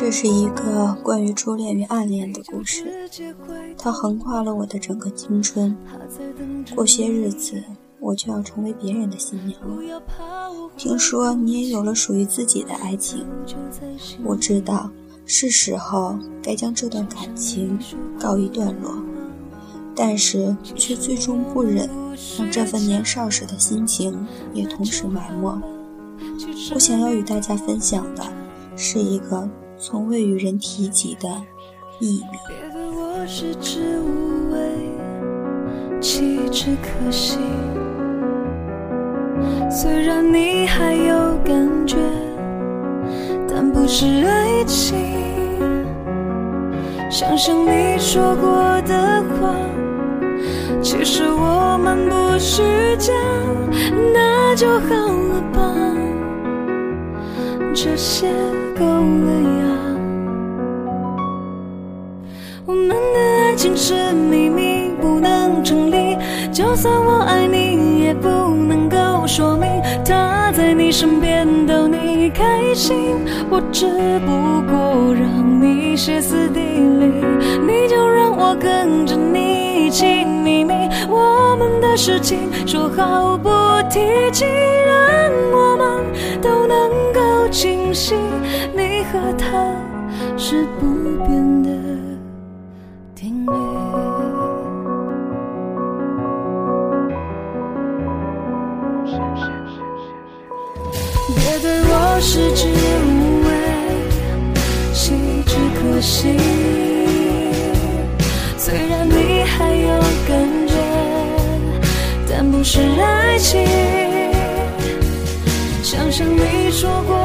这是一个关于初恋与暗恋的故事，它横跨了我的整个青春。过些日子，我就要成为别人的新娘了。听说你也有了属于自己的爱情，我知道是时候该将这段感情告一段落，但是却最终不忍让这份年少时的心情也同时埋没。我想要与大家分享的是一个。从未与人提及的秘密。别对我食之无味，弃之可惜。虽然你还有感觉，但不是爱情。想想你说过的话，其实我们不虚假，那就好了吧。这些够了呀。情是秘密，不能成立。就算我爱你，也不能够说明他在你身边逗你开心。我只不过让你歇斯底里，你就让我跟着你一起秘密。我们的事情说好不提起，让我们都能够清晰。你和他是不变的。定律别对我食之无味，弃之可惜。虽然你还有感觉，但不是爱情。想想你说过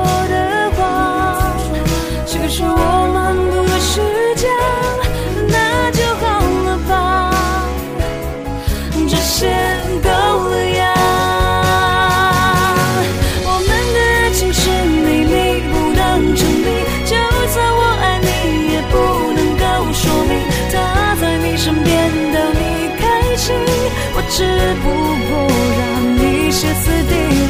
我只不过让你歇斯底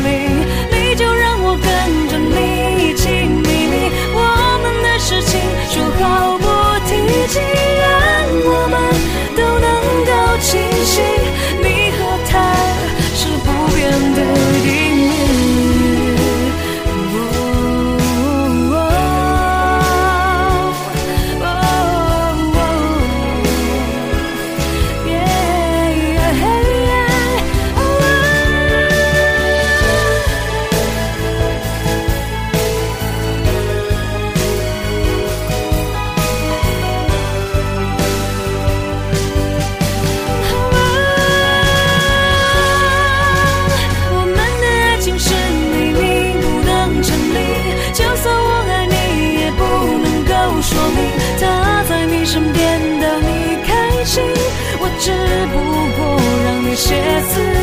血似。